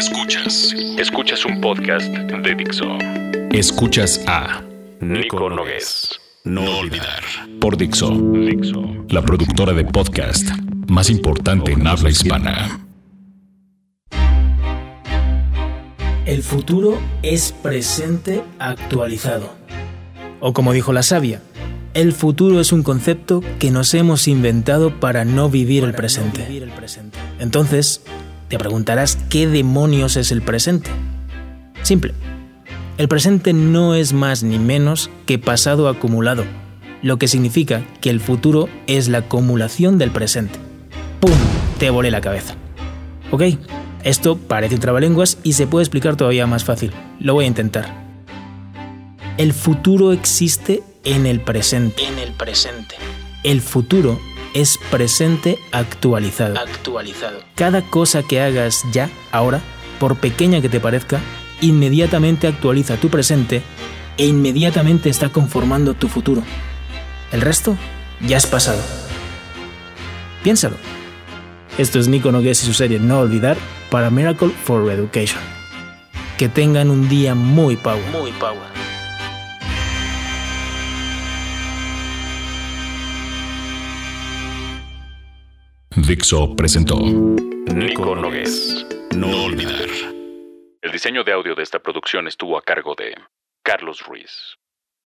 Escuchas. Escuchas un podcast de Dixo. Escuchas a Nico Nogués. No olvidar. Por Dixo. Dixo. La productora de podcast más importante en habla hispana. El futuro es presente actualizado. O como dijo la sabia, el futuro es un concepto que nos hemos inventado para no vivir el presente. Entonces, te preguntarás qué demonios es el presente. Simple. El presente no es más ni menos que pasado acumulado, lo que significa que el futuro es la acumulación del presente. ¡Pum! Te volé la cabeza. ¿Ok? Esto parece un trabalenguas y se puede explicar todavía más fácil. Lo voy a intentar. El futuro existe en el presente. En el presente. El futuro es presente actualizado. Actualizado. Cada cosa que hagas ya, ahora, por pequeña que te parezca, inmediatamente actualiza tu presente e inmediatamente está conformando tu futuro. El resto ya es pasado. Piénsalo. Esto es Nico Nogués y su serie No Olvidar para Miracle for Education. Que tengan un día muy power. Muy power. Dixo presentó Nico Nogués. No olvidar. El diseño de audio de esta producción estuvo a cargo de Carlos Ruiz.